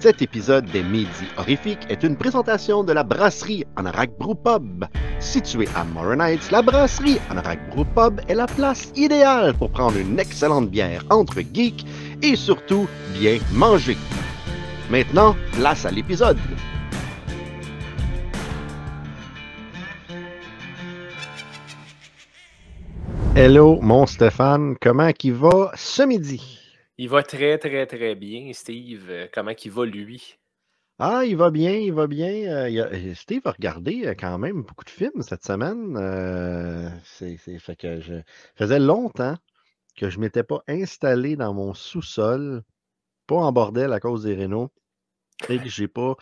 Cet épisode des Midi Horrifiques est une présentation de la brasserie Anorak Brew Pub. Située à Morin la brasserie Anorak Brew Pub est la place idéale pour prendre une excellente bière entre geeks et surtout bien manger. Maintenant, place à l'épisode. Hello, mon Stéphane, comment qui va ce midi? Il va très, très, très bien, Steve. Euh, comment il va, lui? Ah, il va bien, il va bien. Euh, euh, Steve a regardé quand même beaucoup de films cette semaine. Euh, c'est, fait que je faisait longtemps que je m'étais pas installé dans mon sous-sol, pas en bordel à cause des rénaux, et que j'ai pas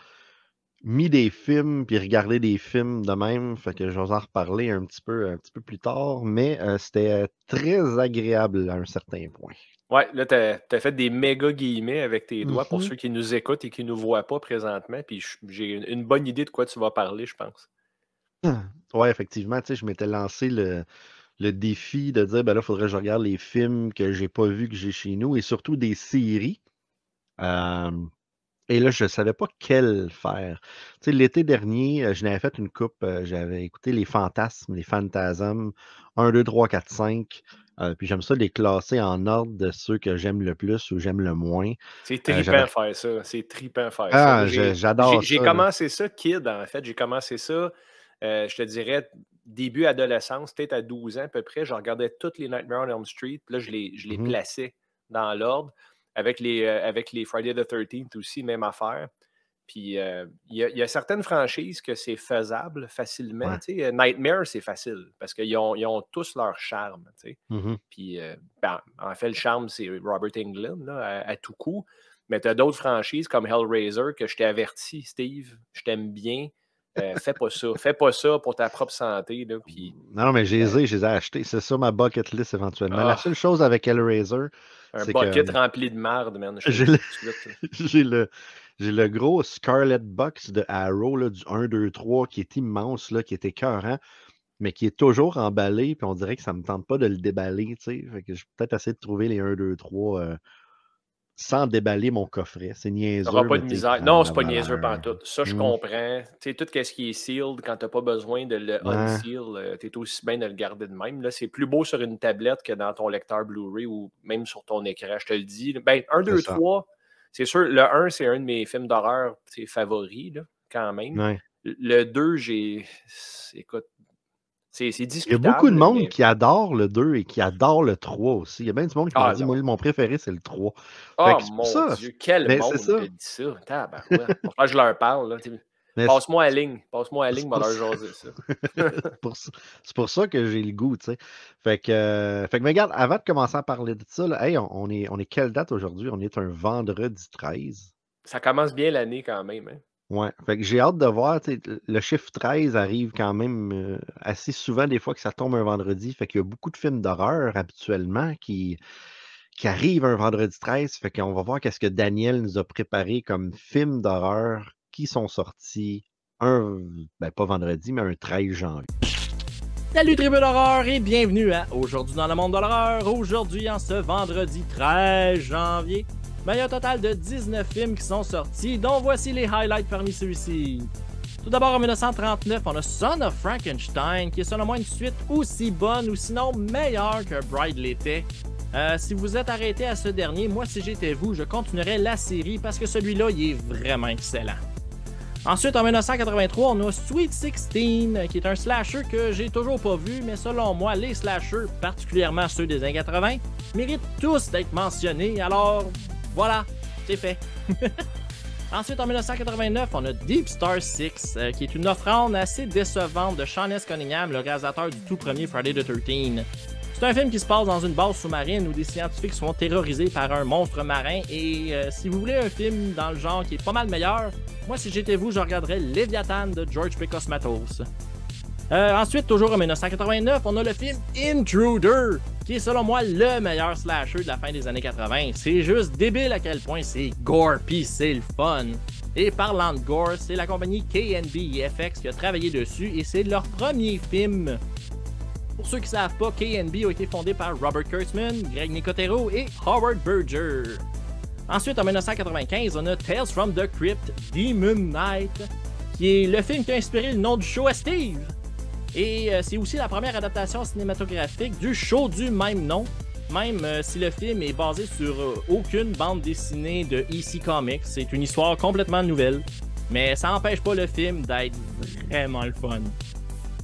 mis des films puis regardé des films de même. Fait que je vais en reparler un petit peu, un petit peu plus tard, mais euh, c'était très agréable à un certain point. Ouais, là, tu as, fait des méga guillemets avec tes doigts pour Mhm. ceux qui nous écoutent et qui ne nous voient pas présentement. Puis j'ai une, une bonne idée de quoi tu vas parler, je pense. Ouais, effectivement, tu sais, je m'étais lancé le, le défi de dire, ben là, il faudrait que je regarde les films que j'ai pas vus, que j'ai chez nous, et surtout des séries. Euh, et là, je ne savais pas quelle faire. Tu sais, l'été dernier, euh, je n'avais fait une coupe, euh, j'avais écouté les fantasmes, les phantasmes, 1, 2, 3, 4, 5. euh, puis j'aime ça les classer en ordre de ceux que j'aime le plus ou j'aime le moins. C'est Euh, trippant j'avais- faire ça. C'est trippant faire ça. Ah, je- j'adore j'ai- ça. commencé ça, kid, en fait. J'ai commencé ça, euh, je te dirais, début adolescence, peut-être à 12 ans à peu près. Je regardais toutes les Nightmare on Elm Street. Puis là, je les, je les Mhm. plaçais dans l'ordre. Avec les, euh, avec les Friday the 13th aussi, même affaire. Puis euh, il y, a- il y a certaines franchises que c'est faisable facilement. Ouais. Nightmare, c'est facile parce qu'ils ont, ils ont tous leur charme. Mhm. Puis, euh, ben, en fait, le charme, c'est Robert Englund là, à, à tout coup. Mais tu as d'autres franchises comme Hellraiser que je t'ai averti, Steve, je t'aime bien. Euh, fais pas ça. Fais pas ça pour ta propre santé. Là, Non, mais je les ai, je les ai achetés. C'est ça ma bucket list éventuellement. La Ah. seule chose avec Hellraiser, un bucket que- rempli de merde, man. J'ai le j'ai j'ai gros Scarlet Box de Arrow, là, du 1, 2, 3, qui est immense, là, qui est écœurant, mais qui est toujours emballé, puis on dirait que ça ne me tente pas de le déballer. Fait que je vais peut-être essayer de trouver les 1, 2, 3 euh, sans déballer mon coffret. C'est niaiseux. Pas de misère. Non, c'est pas niaiseux tout. Ça, je Mm. comprends. Tu sais, tout ce qui est sealed, quand t'as pas besoin de le unseal, euh, t'es aussi bien de le garder de même. Là, c'est plus beau sur une tablette que dans ton lecteur Blu-ray ou même sur ton écran, je te le dis. Ben, 1, 2, ça. 3, c'est sûr, le 1, c'est un de mes films d'horreur tu favoris, là, quand même. Ouais. Le 2, j'ai. Écoute, c'est Il y a beaucoup de monde mais- qui adore le 2 et qui adore le 3 aussi. Il y a bien du monde qui m'a Ah, dit, non. moi, mon préféré, c'est le 3. Oh que mon ça. Dieu, quel Mais monde ça. qui dit ça. Tabarouette. Pourtant, je leur parle. là, Passe-moi à ligne. Passe-moi à ligne, leur jaser ça. c'est pour, ça- c'est pour ça que j'ai le goût, tu sais. Fait que, euh, fait que, mais regarde, avant de commencer à parler de ça, là, hey, on, on est, on est quelle date aujourd'hui? On est un vendredi 13. Ça commence bien l'année quand même. hein? Ouais. Fait que j'ai hâte de voir, le chiffre 13 arrive quand même euh, assez souvent des fois que ça tombe un vendredi. Fait qu'il y a beaucoup de films d'horreur habituellement qui, qui arrivent un vendredi 13. Fait qu'on va voir qu'est-ce que Daniel nous a préparé comme films d'horreur qui sont sortis un, ben pas vendredi, mais un 13 janvier. Salut tribu d'horreur et bienvenue à Aujourd'hui dans le monde de l'horreur. Aujourd'hui, en ce vendredi 13 janvier, ben, il y a un total de 19 films qui sont sortis, dont voici les highlights parmi ceux-ci. Tout d'abord, en 1939, on a Son of Frankenstein, qui est selon moi une suite aussi bonne ou sinon meilleure que Bride l'était. Euh, si vous êtes arrêté à ce dernier, moi si j'étais vous, je continuerais la série parce que celui-là, il est vraiment excellent. Ensuite, en 1983, on a Sweet 16, qui est un slasher que j'ai toujours pas vu, mais selon moi, les slashers, particulièrement ceux des années 80, méritent tous d'être mentionnés, alors voilà, c'est fait. Ensuite, en 1989, on a Deep Star 6, euh, qui est une offrande assez décevante de Sean S. Cunningham, le réalisateur du tout premier Friday the 13. C'est un film qui se passe dans une base sous-marine où des scientifiques sont terrorisés par un monstre marin et euh, si vous voulez un film dans le genre qui est pas mal meilleur, moi si j'étais vous, je regarderais Léviathan de George P. Cosmatos. Euh, ensuite, toujours en 1989, on a le film Intruder, qui est selon moi le meilleur slasher de la fin des années 80. C'est juste débile à quel point c'est gore pis c'est le fun. Et parlant de gore, c'est la compagnie KNB FX qui a travaillé dessus et c'est leur premier film. Pour ceux qui savent pas, KNB a été fondé par Robert Kurtzman, Greg Nicotero et Howard Berger. Ensuite, en 1995, on a Tales from the Crypt Demon Knight, qui est le film qui a inspiré le nom du show à Steve. Et euh, c'est aussi la première adaptation cinématographique du show du même nom, même euh, si le film est basé sur euh, aucune bande dessinée de EC Comics. C'est une histoire complètement nouvelle, mais ça n'empêche pas le film d'être vraiment le fun.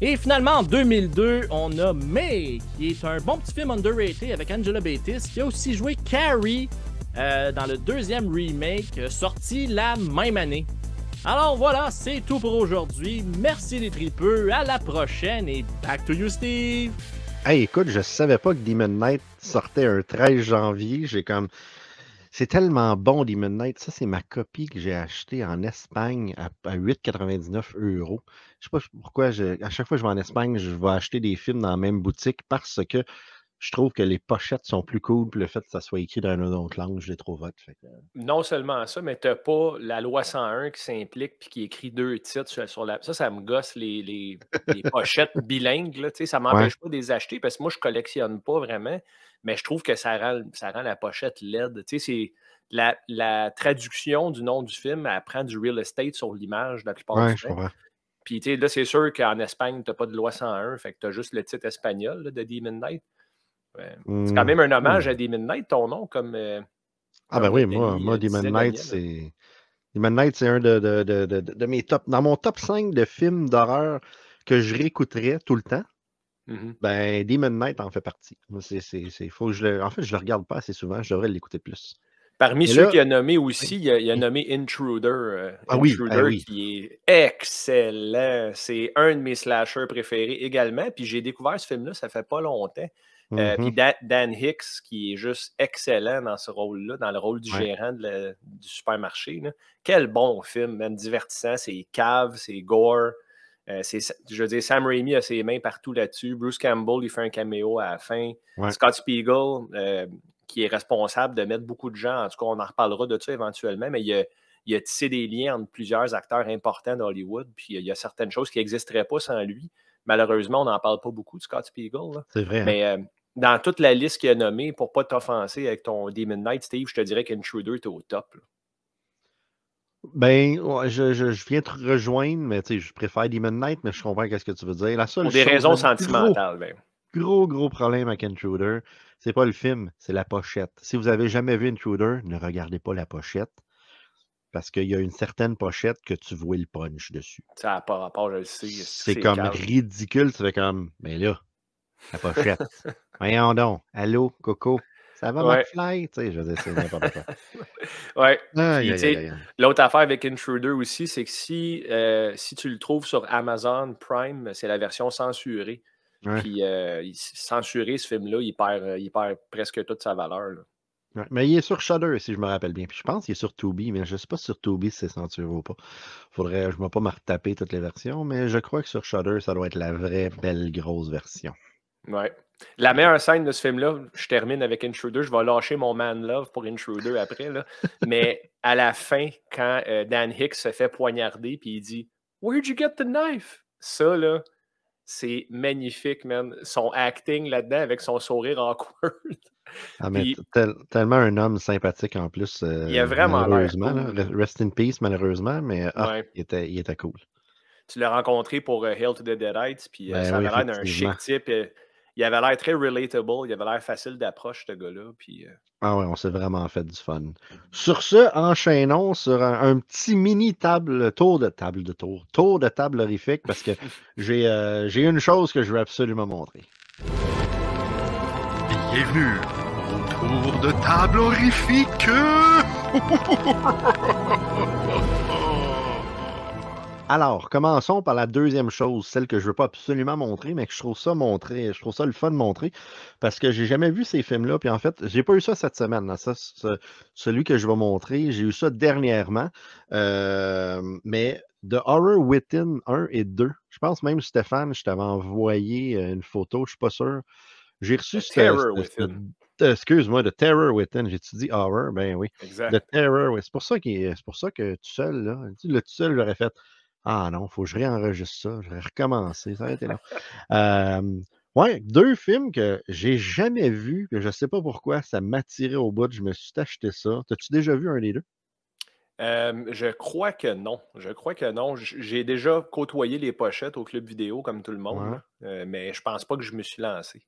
Et finalement, en 2002, on a May, qui est un bon petit film underrated avec Angela Batis, qui a aussi joué Carrie dans le deuxième remake sorti la même année. Alors voilà, c'est tout pour aujourd'hui. Merci les tripeux, à la prochaine et back to you Steve. Hey, écoute, je savais pas que Demon Knight sortait un 13 janvier. J'ai comme. C'est tellement bon, Demon Knight. Ça, c'est ma copie que j'ai achetée en Espagne à, 8,99 euros. Je sais pas pourquoi, à chaque fois que je vais en Espagne, je vais acheter des films dans la même boutique parce que je trouve que les pochettes sont plus cool, puis le fait que ça soit écrit dans une autre langue, je les trouve hot. Non seulement ça, mais tu n'as pas la loi 101 qui s'implique puis qui écrit deux titres sur, la. Ça, ça me gosse les, les, pochettes bilingues. Là, ça ne m'empêche pas de les acheter parce que moi, je ne collectionne pas vraiment, mais je trouve que ça rend, ça rend la pochette laide. C'est la, la, traduction du nom du film, elle prend du real estate sur l'image la plupart du temps. Puis là, c'est sûr qu'en Espagne, tu n'as pas de loi 101, fait que tu as juste le titre espagnol de Demon Knight. C'est quand mmh. même un hommage à Demon Knight, ton nom, comme. Euh, ah, ben oui, moi, moi Demon Knight, c'est. Demon Knight, c'est un de, de, de, de, mes top. Dans mon top 5 de films d'horreur que je réécouterais tout le temps, mmh ben Demon Knight en fait partie. C'est, faut que je En fait, je le regarde pas assez souvent, je devrais l'écouter plus. Parmi ceux qu'il a nommé aussi, il, a, a, nommé Intruder. Euh, ah Intruder oui, qui est excellent. C'est un de mes slashers préférés également. Puis j'ai découvert ce film-là, ça fait pas longtemps. Euh, puis mm-hmm. Dan, Hicks, qui est juste excellent dans ce rôle-là, dans le rôle du gérant du supermarché. Quel bon film, même divertissant. C'est cave, c'est gore. Euh, je veux dire, Sam Raimi a ses mains partout là-dessus. Bruce Campbell, il fait un caméo à la fin. Scott Spiegel, euh, qui est responsable de mettre beaucoup de gens. En tout cas, on en reparlera de ça éventuellement, mais il a, il a tissé des liens entre plusieurs acteurs importants d'Hollywood. Puis il y a certaines choses qui n'existeraient pas sans lui. Malheureusement, on n'en parle pas beaucoup de Scott Spiegel. C'est vrai. Hein. Mais dans toute la liste qu'il a nommée, pour ne pas t'offenser avec ton Demon Knight, Steve, je te dirais qu'Intruder est au top. Ben, je, je, viens te rejoindre, mais tu sais, je préfère Demon Knight, mais je comprends ce que tu veux dire. La seule pour des raisons sentimentales, gros, ben. gros, gros problème avec Intruder, c'est pas le film, c'est la pochette. Si vous avez jamais vu Intruder, ne regardez pas la pochette. Parce qu'il y a une certaine pochette que tu vois le punch dessus. Ça n'a pas rapport, je le sais. C'est comme ridicule. Tu fais comme, mais là, la pochette. Voyons donc. Allô, Coco? Ça va, ouais. McFly? Tu sais, je veux dire, c'est n'importe quoi. ouais. L'autre affaire avec Intruder aussi, c'est que si, euh, si tu le trouves sur Amazon Prime, c'est la version censurée. Puis euh, censurer ce film-là, il perd, euh, il perd presque toute sa valeur. mais il est sur Shudder, si je me rappelle bien. Puis je pense qu'il est sur Tubi, mais je ne sais pas sur Tubi si c'est censuré ou pas. Faudrait, je ne vais pas me retaper toutes les versions, mais je crois que sur Shudder, ça doit être la vraie belle grosse version. Ouais. La meilleure scène de ce film-là, je termine avec Intruder. Je vais lâcher mon man love pour Intruder après. Là. Mais à la fin, quand euh, Dan Hicks se fait poignarder, puis il dit Where'd you get the knife? Ça, là, c'est magnifique, man. Son acting là-dedans avec son sourire en Ah, mais tellement un homme sympathique en plus. Euh, il a vraiment malheureusement, Rest in peace, malheureusement, mais ah, il, était, il, était, cool. Tu l'as rencontré pour euh, Hail to the Deadites, puis ben ça avait l'air d'un chic type il avait l'air très relatable, il avait l'air facile d'approche, ce gars-là. Puis, euh Ah ouais, on s'est vraiment fait du fun. Sur ce, enchaînons sur un, petit mini table, tour de table de tour, tour de table horrifique, parce que j'ai euh, j'ai une chose que je veux absolument montrer. Bienvenue au tour de table horrifique. Alors, commençons par la deuxième chose, celle que je ne veux pas absolument montrer, mais que je trouve ça montrer, je trouve ça le fun de montrer, parce que j'ai jamais vu ces films-là. Puis en fait, j'ai pas eu ça cette semaine. Ça, celui que je vais montrer, j'ai eu ça dernièrement. Euh, mais The Horror Within 1 et 2, je pense même, Stéphane, je t'avais envoyé euh, une photo, je suis pas sûr. J'ai reçu ce, excuse-moi, The Terror Within. J'ai-tu dit horror? Ben oui. The Terror, c'est pour ça c'est pour ça que tout seul, là, le tout seul, j'aurais fait ah non, il faut que je réenregistre ça, je vais recommencer, ça aurait été long. Ouais, deux films que j'ai jamais vus, que je sais pas pourquoi, ça m'attirait au bout. Je me suis acheté ça. T'as-tu déjà vu un des deux? Euh, je crois que non. Je crois que non. J'ai déjà côtoyé les pochettes au club vidéo comme tout le monde, Ouais. Euh, mais je pense pas que je me suis lancé.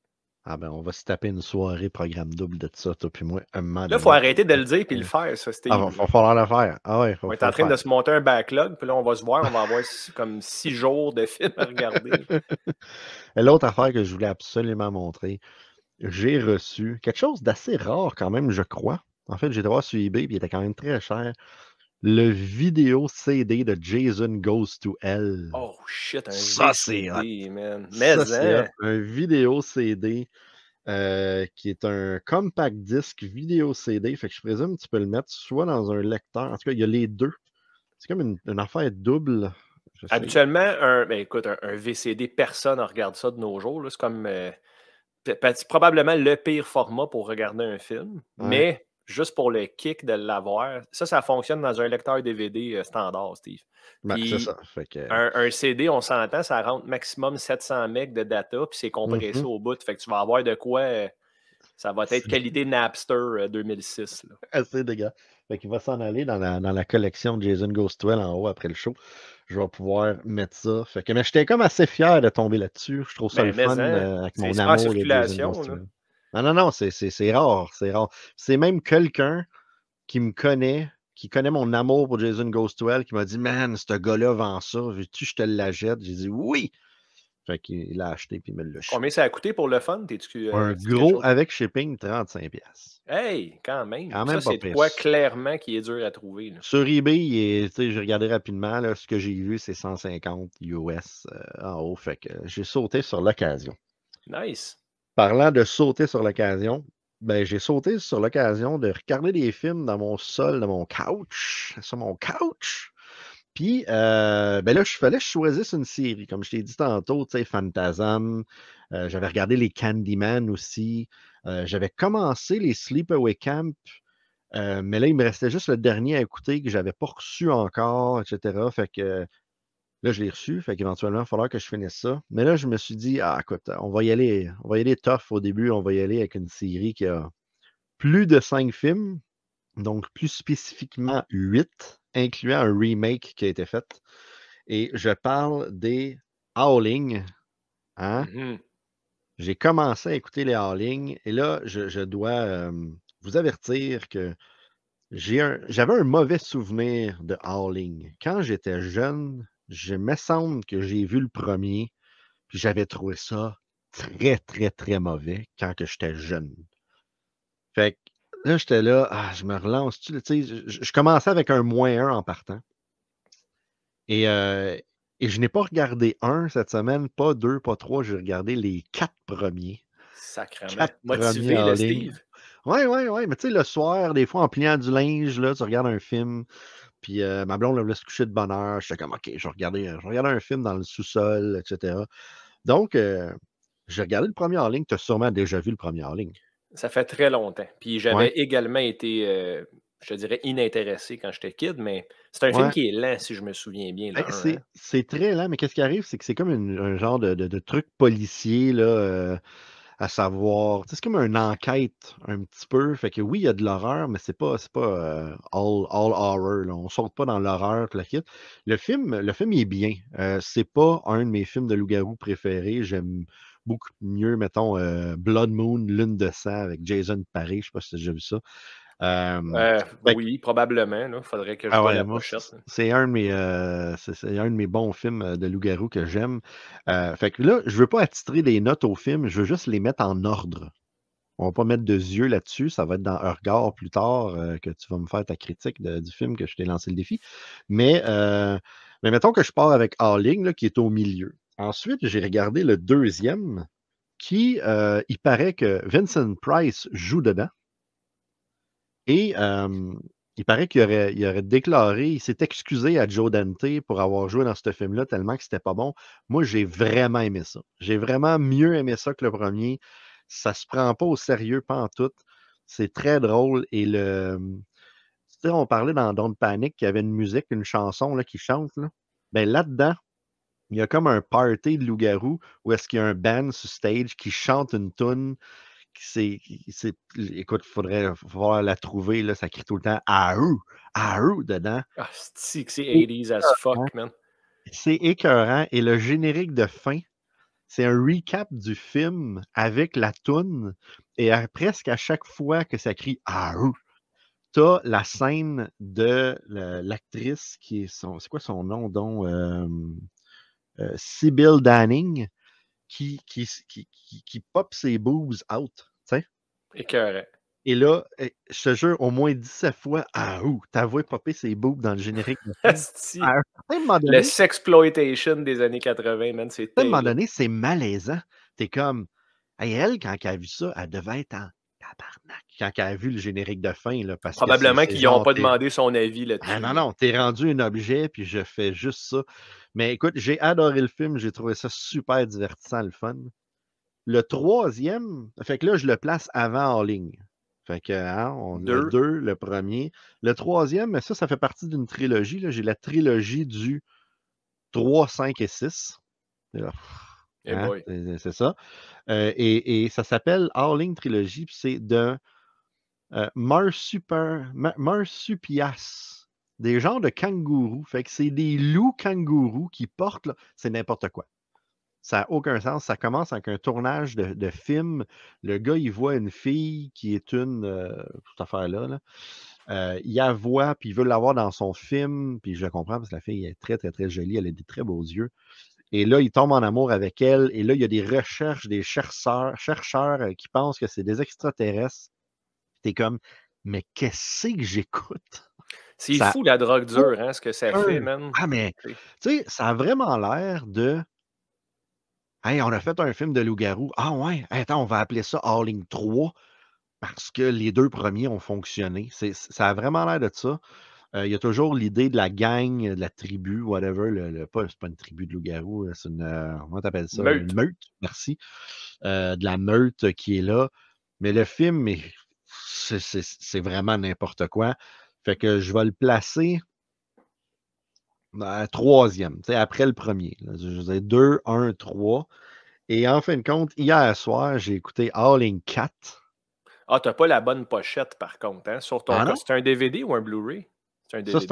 Ah ben, on va se taper une soirée programme double de ça, toi puis moi, un moment Là, il faut arrêter de le dire et le faire, ça. Ah, va, va falloir le faire. Ah ouais, faut, on est en train de se monter un backlog, puis là, on va se voir, on va avoir comme six jours de films à regarder. Et L'autre affaire que je voulais absolument montrer, j'ai reçu quelque chose d'assez rare quand même, je crois. En fait, j'ai voir sur eBay, puis il était quand même très cher. Le vidéo CD de Jason Goes to Hell. Oh shit, un Ça, c'est man. Mais, Ça, hein, un vidéo CD euh, qui est un compact disc vidéo CD. Fait que je présume que tu peux le mettre soit dans un lecteur. En tout cas, il y a les deux. C'est comme une, une affaire double. Habituellement, un, ben, écoute, un, un VCD, personne ne regarde ça de nos jours. C'est comme euh, probablement le pire format pour regarder un film. Ouais. Mais juste pour le kick de l'avoir, ça, ça fonctionne dans un lecteur DVD euh, standard, Steve. Ben, puis- c'est ça. Fait que, Un, un CD, on s'entend, ça rentre maximum 700 MB de data, puis c'est compressé Mhm. au bout. Fait que tu vas avoir de quoi. euh, ça va être qualité Napster euh, 2006. là. assez dégâts. Fait qu'il va s'en aller dans la, dans la collection de Jason Goes to Hell en haut après le show. Je vais pouvoir mettre ça. Fait que, mais j'étais comme assez fier de tomber là-dessus. Je trouve ça Ben, le mais fun hein, euh, avec mon c'est en amour de Jason circulation, Goes to. Hell. Non, non, non, c'est- rare. C'est rare. C'est même quelqu'un qui me connaît, qui connaît mon amour pour Jason Goes to Hell, qui m'a dit Man, ce gars-là vend ça. Veux-tu que je te la jette J'ai dit oui. Fait qu'il l'a acheté puis il me l'a. Combien ça a coûté pour le fun? Euh, Un quelque gros avec shipping, 35$. piastres. Hey, quand même. Quand ça, même c'est quoi clairement qui est dur à trouver. là. Sur eBay, tu j'ai regardé rapidement, là, ce que j'ai vu, c'est 150 US euh, en haut. Fait que j'ai sauté sur l'occasion. Nice. Parlant de sauter sur l'occasion, ben, j'ai sauté sur l'occasion de regarder des films dans mon sol, dans mon couch, sur mon couch. Puis, euh, ben là, il fallait que je une série. Comme je t'ai dit tantôt, tu sais, Phantasm. euh, j'avais regardé les Candyman aussi. euh, j'avais commencé les Sleepaway Camp. mais là, il me restait juste le dernier à écouter que j'avais pas reçu encore, etc. Fait que là, je l'ai reçu. Fait qu'éventuellement, il va falloir que je finisse ça. Mais là, je me suis dit, ah, écoute, on va y aller, on va y aller tough au début. On va y aller avec une série qui a plus de cinq films. Donc, plus spécifiquement huit, incluant un remake qui a été fait. Et je parle des Howling. Hein? Mhm. J'ai commencé à écouter les Howling et là, je, je dois euh, vous avertir que j'ai un- j'avais un mauvais souvenir de Howling. Quand j'étais jeune, je me semble que j'ai vu le premier, puis j'avais trouvé ça très, très, très mauvais quand que j'étais jeune. Fait que là, j'étais là, ah, je me relance. Tu sais, je, commençais avec un moins un en partant. Et, euh, et je n'ai pas regardé un cette semaine, pas deux, pas trois, j'ai regardé les quatre premiers. Sacrement. Quatre Motivé, premiers ligne. Steve. Ouais, ouais, ouais. Mais tu sais, le soir, des fois, en pliant du linge, là, tu regardes un film. Puis euh, ma blonde elle voulait se coucher de bonne heure. J'étais comme, OK, je regarder, je un film dans le sous-sol, etc. Donc, euh, j'ai regardé le premier en ligne. Tu as sûrement déjà vu le premier en ligne. Ça fait très longtemps. Puis j'avais Ouais. également été, euh, je dirais, inintéressé quand j'étais kid, mais c'est un film qui est lent, si je me souviens bien. Ben, c'est hein. c'est très lent, mais qu'est-ce qui arrive? C'est que c'est comme une- un genre de, de- de truc policier, là, à savoir. C'est comme une enquête, un petit peu. Fait que oui, il y a de l'horreur, mais c'est pas, pas euh, all, all horror. Là. On saute pas dans l'horreur, le kit. Le film, le film il est bien. Euh, c'est pas un de mes films de loup-garou préférés. J'aime beaucoup mieux, mettons, euh, Blood Moon, Lune de sang avec Jason Paré. Je sais pas si déjà vu ça. Euh, Euh, que- oui, probablement. Il faudrait que je ah ouais, la c'est- un de mes euh, un de mes bons films de loup-garou que j'aime. Euh, fait que là, je veux pas attitrer des notes au film, je veux juste les mettre en ordre. On va pas mettre de yeux là-dessus, ça va être dans un regard plus tard que tu vas me faire ta critique de- du film que je t'ai lancé le défi. Mais, mais mettons que je pars avec Howling, là, qui est au milieu. Ensuite, j'ai regardé le deuxième, qui, il paraît que Vincent Price joue dedans. Et il paraît qu'il aurait, il aurait déclaré, il s'est excusé à Joe Dante pour avoir joué dans ce film-là tellement que c'était pas bon. Moi, j'ai vraiment aimé ça. J'ai vraiment mieux aimé ça que le premier. Ça se prend pas au sérieux, pas en tout. C'est très drôle. Et le. Tu sais, on parlait dans Don't Panic qu'il y avait une musique, une chanson là, qui chante. Là. Ben, là-dedans, il y a comme un party de loup-garou où est-ce qu'il y a un band sur stage qui chante une tune. C'est, écoute, il faudrait voir la trouver, là, ça crie tout le temps à eux, à eux dedans. Ah, c'est c'est 80s as fuck, man. C'est écœurant. Et le générique de fin, c'est un recap du film avec la toune. Et à- presque à chaque fois que ça crie à eux, t'as la scène de la- l'actrice qui est son. C'est quoi son nom, donc? Euh, euh, Sybil Danning, qui, qui, qui, qui, qui pop ses boobs out. Et là, eh, je te jure, au moins 17 fois, ah, ouh, t'as vu popper ses boobs dans le générique. À un moment Le donné, sexploitation des années 80, man, c'est à un moment donné, c'est malaisant. T'es comme, Hey, elle, quand elle a vu ça, elle devait être en tabarnak. Quand elle a vu le générique de fin, là, parce Probablement qu'ils n'ont pas demandé son avis là-dessus. Ah non, non, t'es rendu un objet, puis je fais juste ça. Mais écoute, j'ai adoré le film, j'ai trouvé ça super divertissant, le fun. Le troisième, fait que là, je le place avant en ligne. Fait que, hein, on a Deux. le premier. Le troisième, mais ça, ça fait partie d'une trilogie. là. J'ai la trilogie du 3, 5 et 6. Et là, Eh hein, c'est ça. Euh, et, et ça s'appelle Howling Trilogy, puis c'est de euh, Marsupias, des genres de kangourous. Fait que c'est des loups kangourous qui portent, c'est n'importe quoi. Ça n'a aucun sens. Ça commence avec un tournage de, de film. Le gars, il voit une fille qui est une. euh, cette affaire-là. là. Euh, il la voit, puis il veut l'avoir dans son film. Puis je le comprends parce que la fille est très, très, très jolie. Elle a des très beaux yeux. Et là, il tombe en amour avec elle. Et là, il y a des recherches, des chercheurs, chercheurs euh, qui pensent que c'est des extraterrestres. T'es comme, mais qu'est-ce que j'écoute? C'est Ça- fou la drogue dure, hein, ce que ça fait, man. Ah, mais, tu sais, ça a vraiment l'air de. Hey, on a fait un film de loup-garou. Ah ouais, attends, on va appeler ça Howling 3 parce que les deux premiers ont fonctionné. Ça a vraiment l'air de ça. Euh, Il y a toujours l'idée de la gang, de la tribu, whatever. Le, le- pas, c'est pas une tribu de loup-garou, c'est une. euh, comment t'appelles ça? Meute. Une meute, merci. Euh, de la meute qui est là. Mais le film, est- c'est- vraiment n'importe quoi. Fait que je vais le placer euh, troisième, tu sais, après le premier. là. Je dire 2, 1, 3. Et en fin de compte, hier soir, j'ai écouté Howling 4. Ah, t'as pas la bonne pochette, par contre, hein, sur ton Ah? C'est un DVD ou un Blu-ray? Ça, c'est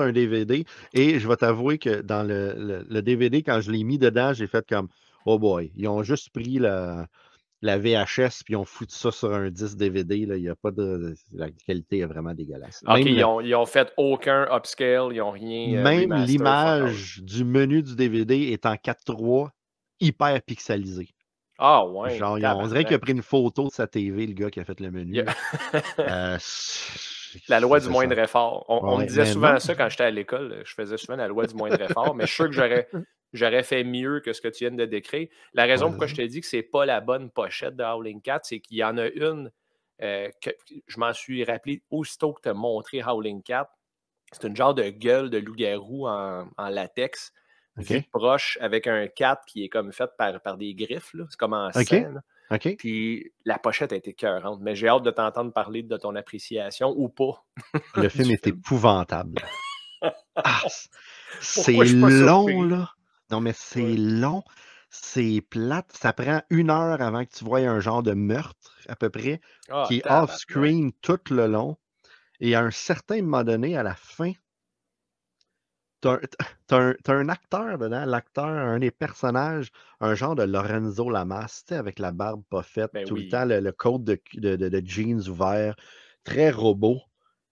un, un DVD. Et je vais t'avouer que dans le, le- le DVD, quand je l'ai mis dedans, j'ai fait comme Oh boy, ils ont juste pris la, la VHS puis ils ont foutu ça sur un disque DVD. Là. Il y a pas de. La qualité est vraiment dégueulasse. Ok, Même ils, ont, ils ont fait aucun upscale, ils ont rien. euh, Même l'image du menu du DVD est en 4.3, hyper pixelisée. Ah, ouais. Genre, on dirait qu'il a pris une photo de sa TV, le gars qui a fait le menu. Euh, La loi du ça. moindre effort. On, on me disait souvent non. ça quand j'étais à l'école. Je faisais souvent la loi du moindre effort, mais je suis sûr que j'aurais, j'aurais fait mieux que ce que tu viens de décrire. La raison Ouais, pourquoi je te dis que c'est pas la bonne pochette de Howling 4, c'est qu'il y en a une euh, que je m'en suis rappelé aussitôt que tu as montré Howling 4. C'est une genre de gueule de loup-garou en, en latex, proche, avec un 4 qui est comme fait par, par des griffes. C'est comme en scène. Puis la pochette a été cœurante, mais j'ai hâte de t'entendre parler de ton appréciation ou pas. Le film est film. épouvantable. Ah, c'est long, surpris? là. Non, mais c'est Ouais. long. C'est plate. Ça prend une heure avant que tu vois un genre de meurtre, à peu près, Ah, qui est off-screen tout le long. Et à un certain moment donné, à la fin, t'as un, un- acteur dedans, l'acteur, un des personnages, un genre de Lorenzo Lamas, avec la barbe pas faite, Ben tout oui. le temps, le, le code de, de- de- de jeans ouvert, très robot,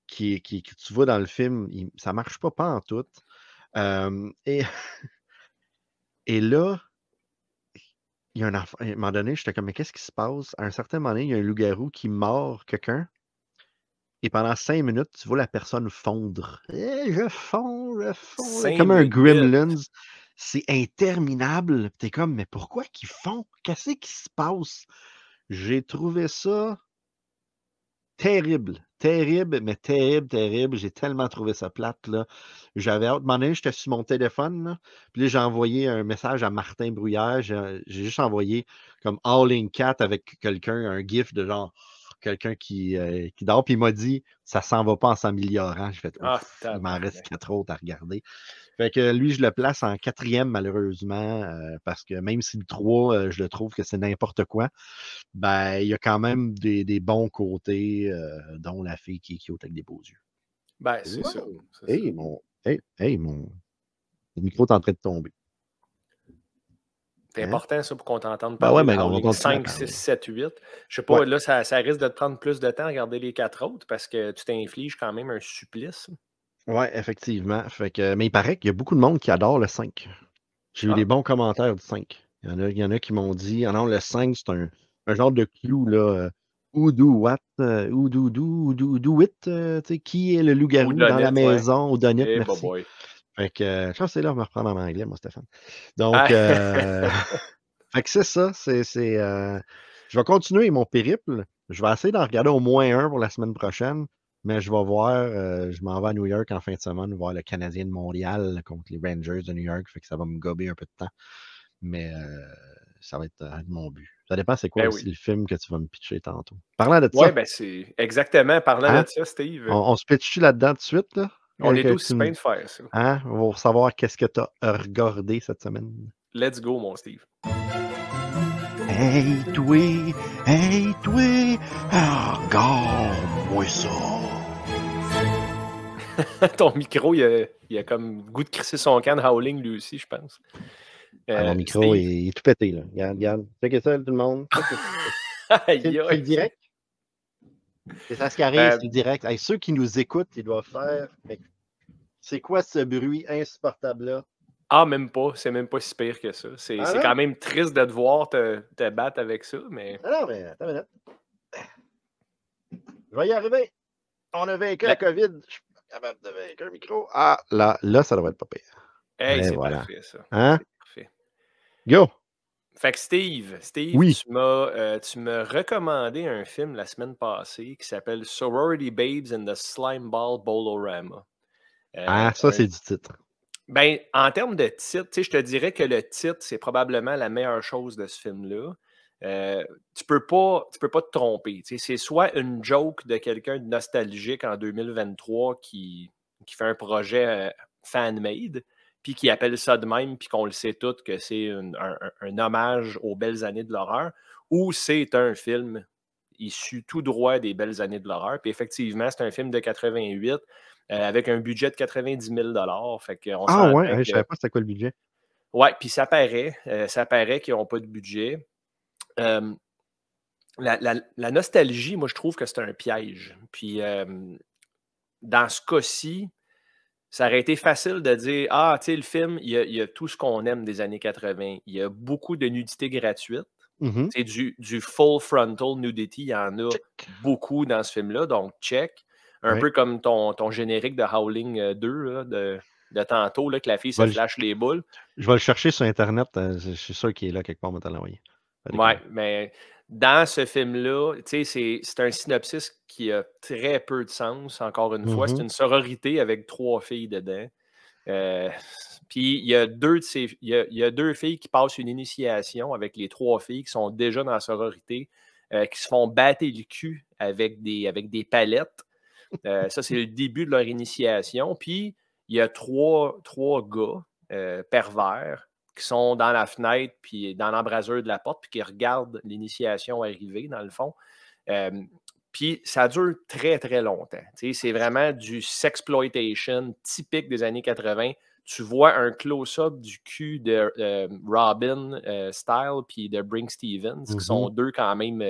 qui, qui, que tu vois dans le film, il- ça marche pas, pas en tout. Euh, et, et là, il y a un enfant, à un moment donné, j'étais comme, mais qu'est-ce qui se passe? À un certain moment donné, il y a un loup-garou qui mord quelqu'un. Et pendant cinq minutes, tu vois la personne fondre. Eh, je fonds, je fonds. Cinq Comme un. Gremlins. C'est interminable. T'es comme, mais pourquoi qu'ils font? Qu'est-ce qui se passe? J'ai trouvé ça terrible. Terrible, mais terrible, terrible. J'ai tellement trouvé ça plate, là. J'avais hâte. À un moment donné, j'étais sur mon téléphone, là. Puis là, j'ai envoyé un message à Martin Brouillard. J'ai juste envoyé comme Howling Cat avec quelqu'un, un gif de genre quelqu'un qui, euh, qui dort. Puis il m'a dit, ça s'en va pas en s'améliorant. J'ai fait, Ah, il m'en reste quatre autres à regarder. Fait que lui, je le place en quatrième, malheureusement, euh, parce que même si le 3, euh, je le trouve que c'est n'importe quoi, ben, il y a quand même des, des bons côtés, euh, dont la fille qui est cute avec des beaux yeux. Ben, c'est ça. Wow. c'est ça. Hey, mon, hey, hey, mon, le micro est en train de tomber. C'est Hein? important, ça, pour qu'on t'entende Ben parler. ouais, de mais on va Howling continuer à 5, parler. 6, 7, 8. Je sais pas, Ouais. là, ça, ça risque de te prendre plus de temps à regarder les quatre autres parce que tu t'infliges quand même un supplice. Ouais, effectivement. Fait que, mais il paraît qu'il y a beaucoup de monde qui adore le 5. J'ai eu Ah. des bons commentaires du 5. Il y en a, il y en a qui m'ont dit Ah non, le 5, c'est un, un genre de clou, là. euh, do what? euh, Who do do, who do, who do it? euh, qui est le loup-garou dans la Whodunit, ouais. maison? Ou Donit, Eh, merci. boy. Fait que, euh, je pense que c'est là, on va reprendre en anglais, moi, Stéphane. Donc, Ah. euh, fait que c'est ça. C'est, c'est, euh, je vais continuer mon périple. Je vais essayer d'en regarder au moins un pour la semaine prochaine. Mais je vais voir, euh, je m'en vais à New York en fin de semaine voir le Canadien de Montréal contre les Rangers de New York. Fait que ça va me gober un peu de temps. Mais ça va être mon but. Ça dépend c'est quoi Ben aussi oui. le film que tu vas me pitcher tantôt. Parlant de ça, Ouais, ben c'est exactement. Parlant Hein? de ça, Steve, on, on se pitch là-dedans tout de suite? Là? On est bien de faire ça. Hein? On va savoir qu'est-ce que tu as regardé cette semaine. Let's go, mon Steve. Hey, toi, hey, toi, regarde-moi ça. Ton micro, il a, il a comme goût de crisser son de howling lui aussi, je pense. Ah, Euh, mon micro Steve- est, il est tout pété, là. Regarde, regarde. Checkez ça, tout le monde. Direct? C'est ça ce qui arrive, Euh, c'est direct. Hey, ceux qui nous écoutent, ils doivent faire. C'est quoi ce bruit insupportable-là? Ah, même pas. C'est même pas si pire que ça. C'est Ah quand même triste de te voir te, te battre avec ça, mais Ah non, mais attends une minute. Je vais y arriver. On a vaincu la La- COVID. Je suis pas capable de vaincre un micro. Ah, là, là, ça devrait être pas pire. hey, Et c'est voilà. parfait ça. Hein? Parfait. Go! Fait que Steve, Steve, Oui. tu m'as euh, tu m'as recommandé un film la semaine passée qui s'appelle Sorority Babes in the Slime Ball Bolorama. Euh, Ah, ça, un- c'est du titre. Ben, en termes de titre, je te dirais que le titre, c'est probablement la meilleure chose de ce film-là. Euh, tu peux pas, tu peux pas te tromper. C'est soit une joke de quelqu'un de nostalgique en 2023 qui, qui fait un projet fan-made, puis qui appelle ça de même, puis qu'on le sait tous que c'est un, un- un hommage aux belles années de l'horreur, ou c'est un film issu tout droit des belles années de l'horreur. Puis effectivement, c'est un film de 88 euh, avec un budget de 90 000 Fait qu'on Ah s'entend ouais, hey, je savais pas c'était quoi le budget. Ouais, puis ça paraît, euh, ça paraît qu'ils n'ont pas de budget. Euh, la, la- la nostalgie, moi, je trouve que c'est un piège. Puis, euh, dans ce cas-ci, ça aurait été facile de dire Ah, tu sais, le film, il y, a, il y a tout ce qu'on aime des années 80. Il y a beaucoup de nudité gratuite. Mhm. C'est du, du full frontal nudity. Il y en a Check. beaucoup dans ce film-là. Donc, check. Un Ouais. peu comme ton, ton générique de Howling euh, 2 là, de, de tantôt, là, que la fille se le- flash les boules. Je vais le chercher sur Internet. euh, je je suis sûr qu'il est là quelque part, on va te l'envoyer. Ouais, mais dans ce film-là, c'est un synopsis qui a très peu de sens, encore une fois. C'est Mhm. une sororité avec trois filles dedans. Euh, Puis il y, a deux de ces, y a, y a deux filles qui passent une initiation avec les trois filles qui sont déjà dans la sororité, euh, qui se font battre le cul avec des, avec des palettes. Euh, ça, c'est le début de leur initiation. Puis il y a trois, trois gars pervers qui sont dans la fenêtre, puis dans l'embrasure de la porte, puis qui regardent l'initiation arriver, dans le fond. Euh, puis ça dure très, très longtemps. C'est vraiment du sexploitation typique des années 80. Tu vois un close-up du cul de euh, Robin euh, Style puis de Brink Stevens, qui sont deux quand même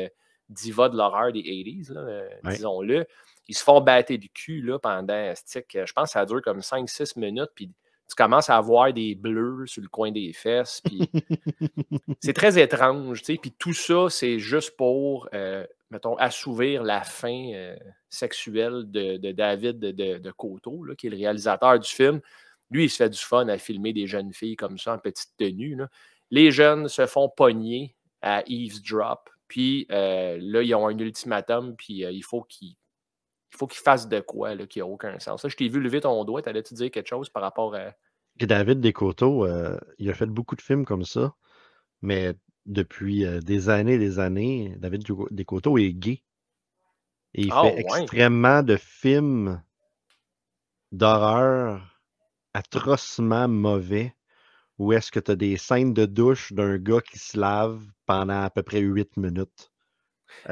divas de l'horreur des 80s, là, euh, Ouais. disons-le. Ils se font battre du cul là, pendant, stick, je pense que ça dure comme 5-6 minutes, puis tu commences à avoir des bleus sur le coin des fesses, puis c'est très étrange, tu sais. Puis tout ça, c'est juste pour, euh, mettons, assouvir la faim euh, sexuelle de, de David de, de, de Coteau, là, qui est le réalisateur du film. Lui, il se fait du fun à filmer des jeunes filles comme ça en petite tenue. là. Les jeunes se font pogner à eavesdrop, puis euh, là, ils ont un ultimatum, puis euh, il faut qu'ils il faut qu'ils fassent de quoi là, qui n'a aucun sens. Ça, je t'ai vu lever ton doigt, t'allais-tu dire quelque chose par rapport à. David Descoteaux, euh, il a fait beaucoup de films comme ça, mais depuis euh, des années et des années, David Descoteaux est gay. Et il Ah, fait ouais. extrêmement de films d'horreur atrocement mauvais où est-ce que tu as des scènes de douche d'un gars qui se lave pendant à peu près 8 minutes.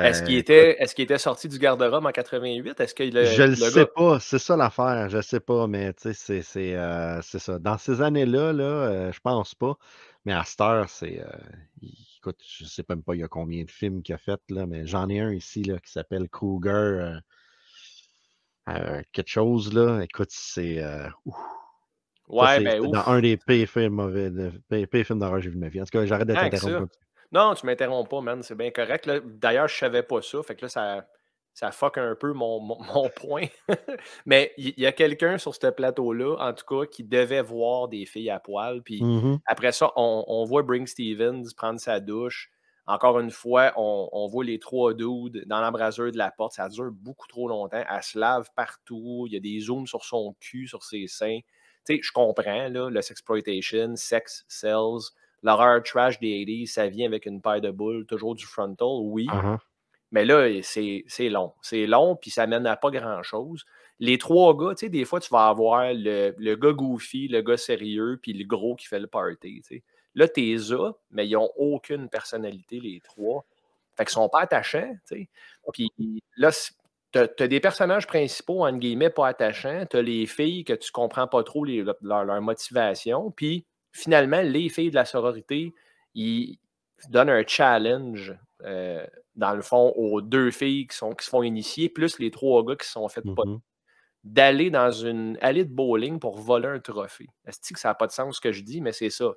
Est-ce qu'il Euh, était, est qu'il était sorti du garde-robe en 88? Est-ce que le, je le le sais gars- pas, c'est ça l'affaire, je sais pas, mais tu sais, c'est- c'est euh, c'est ça. Dans ces années-là, là, euh, je pense pas, mais à cette heure, c'est. euh, écoute, je sais même pas il y a combien de films qu'il a fait, là, mais j'en ai un ici là, qui s'appelle Kruger. quelque chose, là. Écoute, c'est. Ça, Ouais, c'est ben ouf. dans un des pires films mauvais, de- pires- pires films d'horreur que j'ai vu de ma vie. En tout cas, j'arrête de Tant Non, tu m'interromps pas, man. C'est bien correct. D'ailleurs, je savais pas ça. Fait que là, ça, ça fuck un peu mon, mon- mon point. Mais il y, a quelqu'un sur ce plateau-là, en tout cas, qui devait voir des filles à poil. Puis Mhm. après ça, on, on voit Bring Stevens prendre sa douche. Encore une fois, on, on voit les trois dudes dans l'embrasure de la porte. Ça dure beaucoup trop longtemps. Elle se lave partout. Il y a des zooms sur son cul, sur ses seins. Tu sais, je comprends, là, le sexploitation, sex sells, l'horreur trash des 80s, ça vient avec une paire de boules, toujours du frontal, oui. Uh-huh. Mais là, c'est long. C'est long, puis ça mène à pas grand-chose. Les trois gars, tu sais, des fois, tu vas avoir le, le gars goofy, le gars sérieux, puis le gros qui fait le party, tu sais. Là, t'es as, mais ils n'ont aucune personnalité, les trois. Fait qu'ils sont pas attachants, tu sais. Puis là, tu as, des personnages principaux, entre guillemets, pas attachants. Tu as les filles que tu comprends pas trop les- leur, leur motivation. Puis finalement, les filles de la sororité, ils donnent un challenge, euh, dans le fond, aux deux filles qui, sont, qui se font initier, plus les trois gars qui se sont fait pas Mhm. d'aller dans une allée de bowling pour voler un trophée. Est-ce que ça n'a pas de sens ce que je dis, mais c'est ça.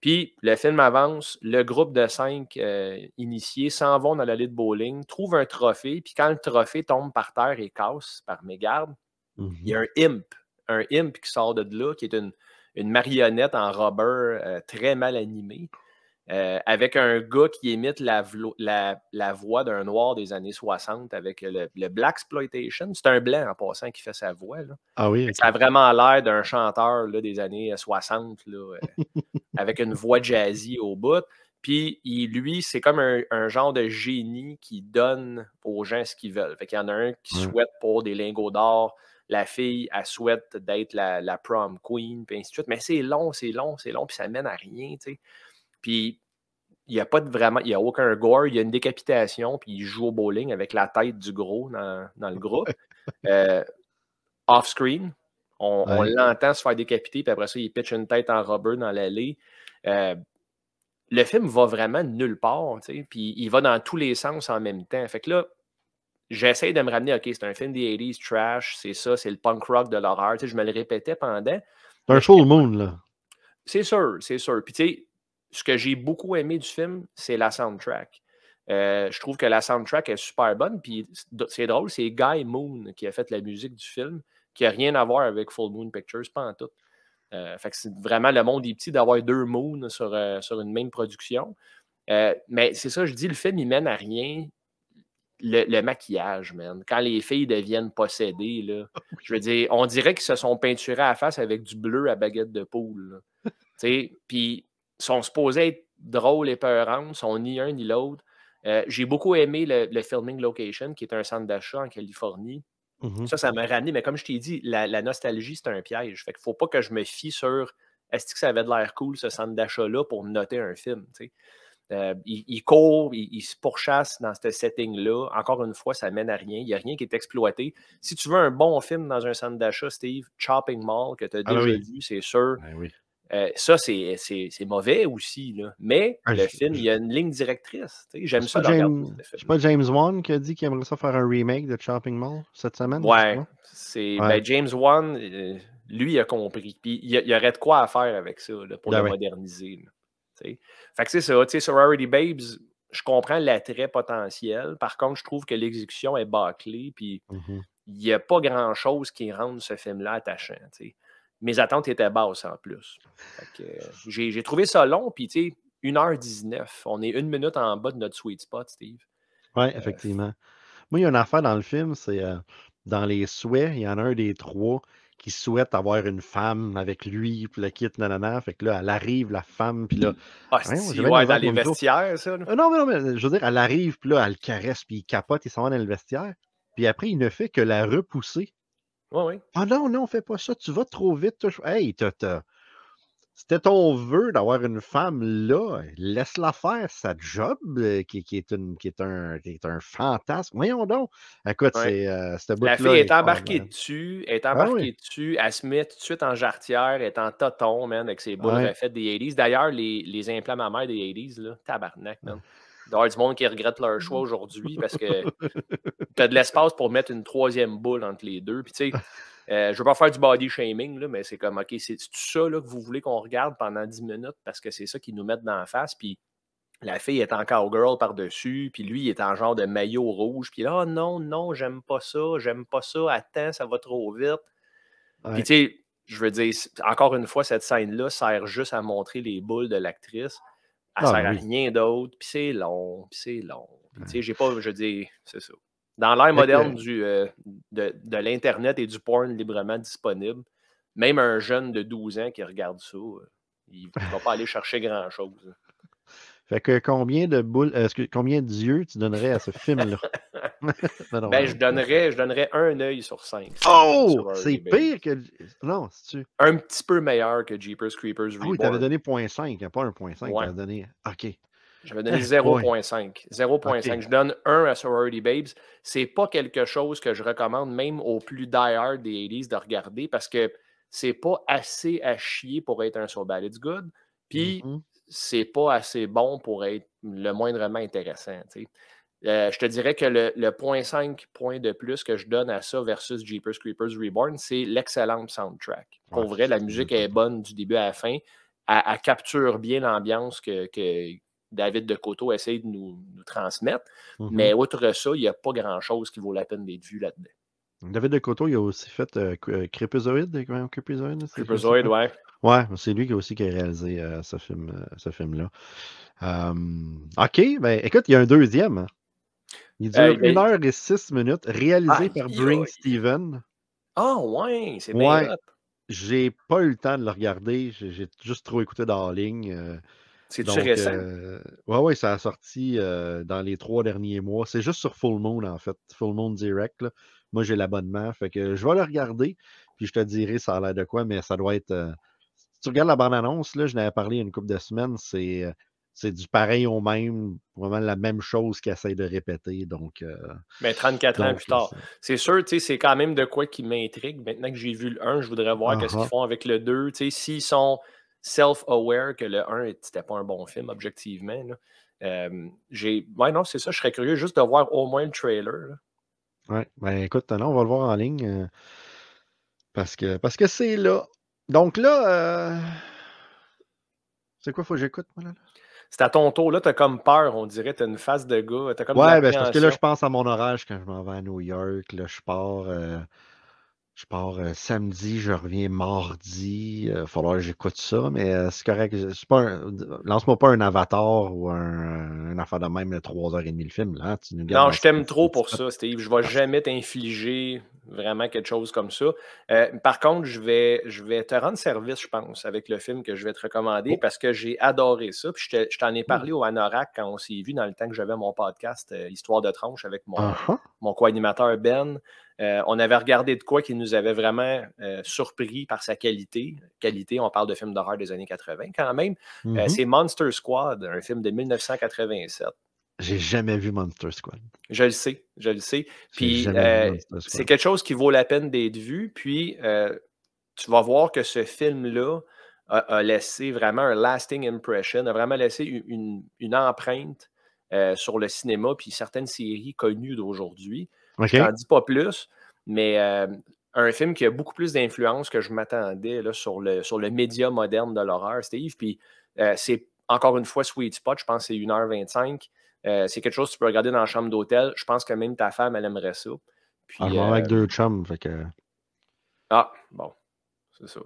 Puis le film avance, le groupe de cinq euh, initiés s'en vont dans l'allée de bowling, trouvent un trophée, puis quand le trophée tombe par terre et casse par mégarde, il y a un imp, un imp qui sort de là, qui est une, une marionnette en rubber euh, très mal animée, euh, avec un gars qui imite la, vlo- la- la voix d'un noir des années 60 avec le, le Black Exploitation. C'est un blanc en passant qui fait sa voix. là. Ah oui, Ça a vraiment l'air d'un chanteur là, des années euh, 60 là, euh, avec une voix jazzy au bout. Puis il- lui, c'est comme un, un genre de génie qui donne aux gens ce qu'ils veulent. Fait qu'il y en a un qui souhaite pour des lingots d'or. La fille, elle souhaite d'être la, la prom queen, puis ainsi de suite. Mais c'est long, c'est long, c'est long, puis ça mène à rien, tu sais. Puis il n'y a pas de vraiment, il n'y a aucun gore, il y a une décapitation, puis il joue au bowling avec la tête du gros dans, dans le groupe. Euh, Off-screen, on, l'entend se faire décapiter, puis après ça, il pitch une tête en rubber dans l'allée. Euh, le film va vraiment nulle part, tu sais, puis il va dans tous les sens en même temps. Fait que là, j'essaie de me ramener, OK, c'est un film des 80s, trash, c'est ça, c'est le punk rock de l'horreur. Tu sais, je me le répétais pendant. C'est un full moon, là. C'est sûr, c'est sûr. Puis tu sais, ce que j'ai beaucoup aimé du film, c'est la soundtrack. Euh, je trouve que la soundtrack est super bonne. Puis c'est- drôle, c'est Guy Moon qui a fait la musique du film, qui n'a rien à voir avec Full Moon Pictures, pas en tout. Euh, fait que c'est vraiment le monde est petit d'avoir deux moons sur, euh, sur une même production. Mais c'est ça, je dis, le film, il mène à rien. Le, le maquillage, man. Quand les filles deviennent possédées, là, je veux dire, on dirait qu'ils se sont peinturés à la face avec du bleu à baguette de poule. là. Tu sais, Puis, ils sont supposés être drôles et peurantes, sont ni un ni l'autre. Euh, J'ai beaucoup aimé le, le filming location, qui est un centre d'achat en Californie. Mhm. Ça, ça m'a ramené, mais comme je t'ai dit, la, la nostalgie, c'est un piège. Fait qu'il faut pas que je me fie sur est-ce que ça avait de l'air cool, ce centre d'achat-là, pour noter un film. tu sais. Euh, il, il court, il, il se pourchasse dans ce setting-là. Encore une fois, ça mène à rien. Il n'y a rien qui est exploité. Si tu veux un bon film dans un centre d'achat, Steve, Chopping Mall, que tu as Ah déjà oui. vu, c'est sûr. Ben oui. Euh, ça, c'est mauvais aussi. Là. Mais Ah, le film, il y a une ligne directrice. J'aime ça c'est pas James Wan qui a dit qu'il aimerait ça faire un remake de Chopping Mall cette semaine? Ouais, c'est Ouais. ben, James Wan, euh, lui, il a compris. Puis il y, aurait de quoi à faire avec ça là, pour Ben le moderniser. là, fait que c'est ça. Sorority Babes, je comprends l'attrait potentiel. Par contre, je trouve que l'exécution est bâclée. Puis Mhm. il n'y a pas grand-chose qui rende ce film-là attachant. Mes attentes étaient basses en plus. Euh, j'ai trouvé ça long. Puis tu sais, 1h19. On est une minute en bas de notre sweet spot, Steve. Oui, effectivement. Moi, il y a une affaire dans le film, c'est euh, dans les souhaits, il y en a un des trois qui souhaite avoir une femme avec lui, puis le quitte, nanana. Fait que là, elle arrive, la femme, puis là. Ah, ouais, de la dans les vestiaires, ça. là. Ah non, mais non, mais je veux dire, elle arrive, puis là, elle le caresse, puis il capote, il s'en va dans le vestiaire. Puis après, il ne fait que la repousser. Ouais, ouais. Ah non, non, fais pas ça, tu vas trop vite. toi. Hey, t'as- c'était ton vœu d'avoir une femme là. Laisse-la faire sa job, euh, qui, qui est une, qui, est un, qui est un fantasme. Voyons donc. Écoute, Ouais. c'est euh, cette La fille est embarquée dessus, elle est Ah embarquée oui. dessus, elle se met tout de suite en jarretière, elle est en toton, man, avec ses boules Ouais. refaites des 80s. D'ailleurs, les, les implants mammaires des 80s, là, tabarnak, man. Y avoir du monde qui regrette leur choix aujourd'hui parce que tu as de l'espace pour mettre une troisième boule entre les deux. Puis tu sais, euh, je veux pas faire du body shaming, là, mais c'est comme, OK, c'est c'est ça là, que vous voulez qu'on regarde pendant 10 minutes parce que c'est ça qui nous met dans la face. Puis la fille est en cowgirl par-dessus, puis lui, il est en genre de maillot rouge. Puis là, Ah, non, non, j'aime pas ça, j'aime pas ça, attends, ça va trop vite. Ouais. Puis tu sais, je veux dire, encore une fois, cette scène-là sert juste à montrer les boules de l'actrice. Elle Ah, sert à rien d'autre, puis c'est long, puis c'est long. Puis tu sais, j'ai pas, je dis, c'est ça. Dans l'ère moderne du, euh, de, de l'Internet et du porn librement disponible, même un jeune de 12 ans qui regarde ça, euh, il ne va pas aller chercher grand-chose. Fait que combien de boules, euh, combien d'yeux tu donnerais à ce film-là? Ben, je donnerais, je donnerais un œil sur cinq. Oh! C'est pire que. Non, c'est-tu? Un petit peu meilleur que Jeepers Creepers Ah oui, t'avais Reborn. donné 0.5, hein, pas 1.5. Ouais. T'avais donné. OK. J'avais donné Ouais. 0.5. 0.5. Ok. Je donne 1 à Sorority Babes. C'est pas quelque chose que je recommande même aux plus die-hard des 80s de regarder parce que c'est pas assez à chier pour être un So Bad It's Good. Puis Mhm. c'est pas assez bon pour être le moindrement intéressant. Euh, je te dirais que le, le 0.5 point de plus que je donne à ça versus Jeepers Creepers Reborn, c'est l'excellente soundtrack. Pour Ouais, vrai, la musique est bonne du début à la fin. Elle, elle capture bien l'ambiance que, que David de Coteau essaye de nous, nous transmettre. Mhm. Mais outre ça, il n'y a pas grand-chose qui vaut la peine d'être vu là-dedans. David de Coteau, il a aussi fait euh, Cre- euh, Creeperzoid, c'est- ouais. Ouais, c'est lui qui a aussi qui a réalisé euh, ce film, euh, ce film-là. Euh, OK, ben écoute, il y a un deuxième. hein. Il dure Euh, il- 1 heure et 6 minutes, réalisé par aïe. Bring Steven. Ah, ouais, c'est bien Ouais. J'ai pas eu le temps de le regarder, j'ai j'ai juste trop écouté dans la ligne. Donc, récent? euh, ouais, ouais, ça a sorti euh, dans les trois derniers mois. C'est juste sur Full Moon, en fait. Full Moon Direct. là. Moi, j'ai l'abonnement. Fait que je vais le regarder, puis je te dirai ça a l'air de quoi, mais ça doit être. euh, Si tu regardes la bande-annonce, là, je n'avais parlé il y a une couple de semaines, c'est. euh, c'est du pareil au même, vraiment la même chose qu'ils essayent de répéter. Donc, Mais 34 ans plus tard. c'est- C'est sûr, tu sais, c'est quand même de quoi qui m'intrigue. Maintenant que j'ai vu le 1, je voudrais voir qu'est-ce Ah qu'ils ah. font avec le 2. Tu sais, s'ils sont self-aware que le 1 c'était pas un bon film, objectivement. Euh, j'ai... Ouais, non, c'est ça. Je serais curieux juste de voir au moins le trailer. Ouais, ben écoute, non, on va le voir en ligne. euh, parce que parce que c'est là. Donc là, euh, c'est quoi, faut que j'écoute, moi, là? C'est à ton tour. Là, t'as comme peur, on dirait. T'as une face de gars. T'as comme Ouais, ben parce que là, je pense à mon orage quand je m'en vais à New York. Là, je pars, euh, je pars euh, samedi, je reviens mardi. Il va falloir que j'écoute ça, mais euh, c'est correct. je- c'est pas un- Lance-moi pas un avatar ou un, un affaire de même de 3h30 le film. Là, tu nous gardes Non, dans je ce t'aime trop pour ça, Steve. Je ne vais jamais t'infliger vraiment quelque chose comme ça. Euh, par contre, je vais, je vais te rendre service, je pense, avec le film que je vais te recommander Oh. parce que j'ai adoré ça. Puis je te- je t'en ai parlé au Anorak quand on s'est vu dans le temps que j'avais mon podcast euh, Histoire de tranche avec mon, Ah, ah. mon co-animateur Ben. Euh, on avait regardé de quoi qui nous avait vraiment euh, surpris par sa qualité. Qualité, on parle de film d'horreur des années 80 quand même. Euh, Mhm. c'est Monster Squad, un film de 1987. J'ai jamais vu Monster Squad. Je le sais, je le sais. Puis c'est quelque chose qui vaut la peine d'être vu. Puis tu vas voir que ce film-là a, a laissé vraiment un lasting impression, a vraiment laissé une, une- une empreinte sur le cinéma puis certaines séries connues d'aujourd'hui. Je t'en dis pas plus, mais euh, un film qui a beaucoup plus d'influence que je m'attendais sur, le, sur le média moderne de l'horreur, Steve. Puis euh, c'est encore une fois Sweet Spot, je pense que c'est 1h25. Euh, c'est quelque chose que tu peux regarder dans la chambre d'hôtel. Je pense que même ta femme, elle aimerait ça. Puis, Ah, je avec deux chums. Fait que... ah, bon, c'est ça.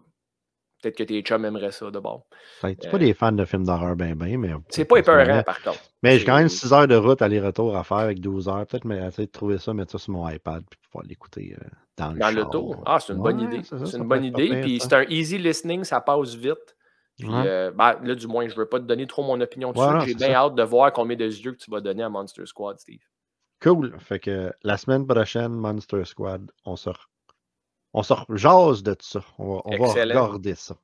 Peut-être que tes chums aimeraient ça de bon. Fait que C'est pas des fans de films d'horreur ben ben, mais... C'est pas épeurant, par contre. Mais j'ai quand même C'est- 6 heures de route aller-retour à faire avec 12 heures. Peut-être mais essayer de trouver ça, mettre ça sur mon iPad puis pouvoir l'écouter euh, dans le Dans l'auto? Ah, c'est une bonne idée. c'est une bonne idée. Puis c'est un easy listening, ça passe vite. Puis Ouais. euh, ben, là, du moins, je veux pas te donner trop mon opinion dessus. J'ai bien ça. hâte de voir combien de yeux que tu vas donner à Monster Squad, Steve. Cool. Fait que la semaine prochaine, Monster Squad, on se, on se re- jase de tout ça. On va, on va regarder ça.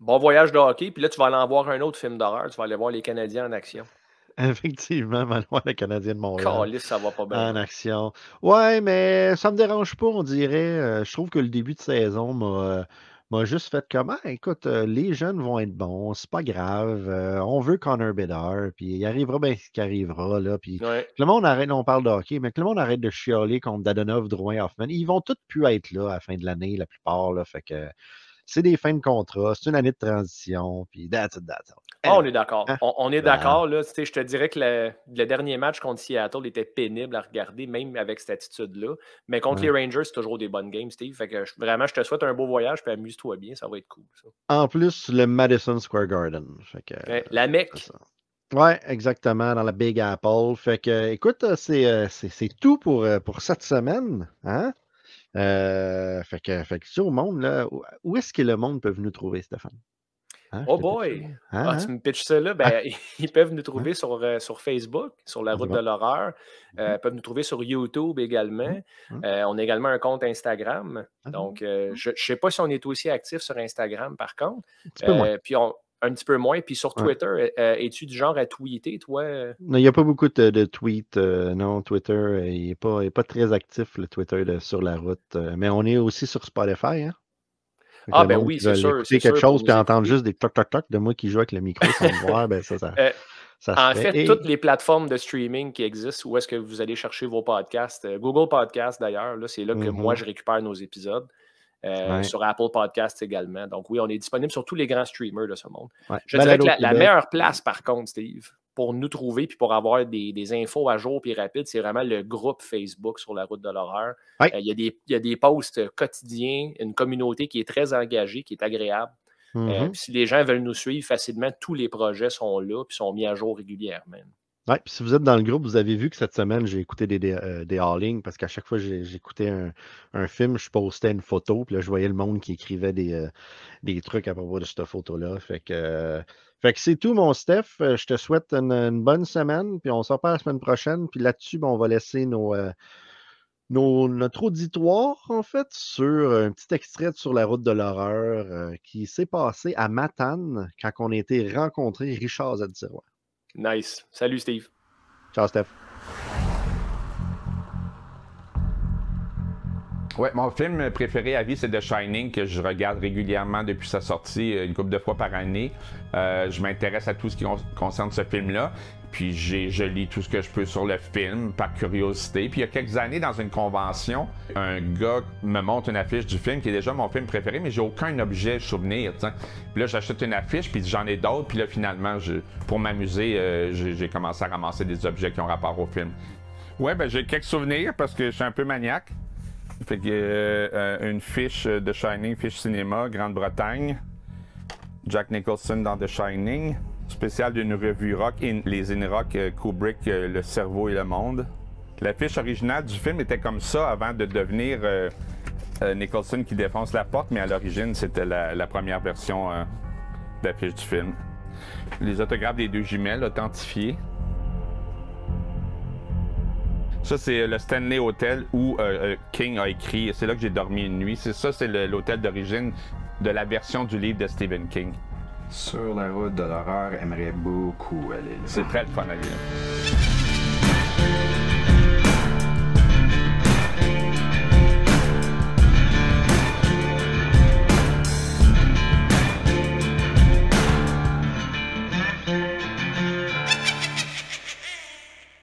Bon voyage de hockey. Puis là, tu vas aller en voir un autre film d'horreur. Tu vas aller voir les Canadiens en action. Effectivement, Manoir, le Canadien de Montréal. Calice, ça va pas bien. En action. Ouais, mais ça me dérange pas, on dirait. Euh, je trouve que le début de saison m'a euh, m'a juste fait comment? Écoute, euh, les jeunes vont être bons, c'est pas grave. euh, on veut Connor Bedard, puis il arrivera bien ce qui arrivera, là. Puis Ouais. que le monde arrête, on parle de hockey, mais que le monde arrête de chialer contre Dadonov, Drouin, Hoffman. Ils vont tous plus être là à la fin de l'année, la plupart, là. Fait que c'est des fins de contrat, c'est une année de transition, puis that's it, that's it. Ah, on est d'accord. Hein? On, on est Ben. d'accord. Là, je te dirais que le, le dernier match contre Seattle était pénible à regarder, même avec cette attitude-là. Mais contre Ouais. les Rangers, c'est toujours des bonnes games, Steve. Fait que vraiment, je te souhaite un beau voyage, puis amuse-toi bien, ça va être cool. ça. En plus, le Madison Square Garden. Fait que, Ouais, la Mecque. C'est ça. Ouais, exactement, dans la Big Apple. Fait que, écoute, euh, c'est euh, c'est- tout pour, euh, pour cette semaine. Hein? Euh, fait que, fait que, sur le monde, là, où est-ce que le monde peut nous trouver, Stéphane? Hein, Oh boy! Hein, Ah, hein? tu me pitches ça là? Ben, ils peuvent nous trouver sur, euh, sur Facebook, sur la Vas-y route de l'horreur. Euh, Ils peuvent nous trouver sur YouTube également. Mhm. Euh, on a également un compte Instagram. Ah, Donc, euh, je ne sais pas si on est aussi actif sur Instagram, par contre. Un petit peu moins. Euh, puis on- un petit peu moins. Puis sur. Twitter, euh, euh, es-tu du genre à tweeter, toi? euh? Non, Il n'y a pas beaucoup de, de tweets. euh, non, Twitter, euh, il n'est pas, il est pas très actif, le Twitter de Sur la route. euh, mais on est aussi sur Spotify. Hein? Ah, ben oui, c'est sûr, c'est quelque sûr, chose puis entendre juste des toc-toc-toc de moi qui joue avec le micro sans me voir, ben ça, ça, Euh, ça En fait. fait, Et- toutes les plateformes de streaming qui existent, où est-ce que vous allez chercher vos podcasts? euh, Google Podcast, d'ailleurs, là, c'est là que moi, je récupère nos épisodes. Euh, Ouais. Sur Apple Podcasts également. Donc oui, on est disponible sur tous les grands streamers de ce monde. Ouais. Je dirais que la, meilleure place, par contre, Steve, pour nous trouver puis pour avoir des, des infos à jour puis rapides, c'est vraiment le groupe Facebook sur la route de l'horreur. Euh, Il y, a des- il y a des posts quotidiens, une communauté qui est très engagée, qui est agréable. Euh, Mhm. puis si les gens veulent nous suivre facilement, tous les projets sont là puis sont mis à jour régulièrement. Ouais, si vous êtes dans le groupe, vous avez vu que cette semaine, j'ai écouté des, des, euh, des All-In parce qu'à chaque fois que j'écoutais un, un film, je postais une photo, puis là, je voyais le monde qui écrivait des, euh, des trucs à propos de cette photo-là. Fait que, euh, que c'est tout, mon Steph. Euh, Je te souhaite une, bonne semaine, puis on se reparle la semaine prochaine. Puis là-dessus, ben, on va laisser nos, euh, nos- notre auditoire, en fait, sur un petit extrait sur la route de l'horreur euh, qui s'est passé à Matane quand on a été rencontré Richard Zadirois. Nice. Salut, Steve. Ciao, Steph. Ouais, mon film préféré à vie, c'est The Shining, que je regarde régulièrement depuis sa sortie, euh, une couple de fois par année. Euh, je m'intéresse à tout ce qui con- concerne ce film-là. Puis j'ai, je lis tout ce que je peux sur le film par curiosité. Puis il y a quelques années, dans une convention, un gars me montre une affiche du film qui est déjà mon film préféré, mais j'ai aucun objet souvenir. t'sais. Puis là, j'achète une affiche, puis j'en ai d'autres. Puis là, finalement, je- pour m'amuser, euh, j'ai commencé à ramasser des objets qui ont rapport au film. Ouais, ben j'ai quelques souvenirs parce que je suis un peu maniaque. Fait que euh, euh, une fiche de Shining, fiche cinéma, Grande-Bretagne. Jack Nicholson dans The Shining. Spécial d'une revue rock, les In Rock euh, Kubrick, Le cerveau et le monde. La fiche originale du film était comme ça avant de devenir Nicholson qui défonce la porte, mais à l'origine, c'était la, la première version euh, de la fiche du film. Les autographes des deux jumelles authentifiés. Ça, c'est le Stanley Hotel où euh, euh, King a écrit. C'est là que j'ai dormi une nuit. C'est ça, c'est l'hôtel d'origine de la version du livre de Stephen King. Sur la route de l'horreur, aimerait beaucoup aller là. C'est très le fun à lire.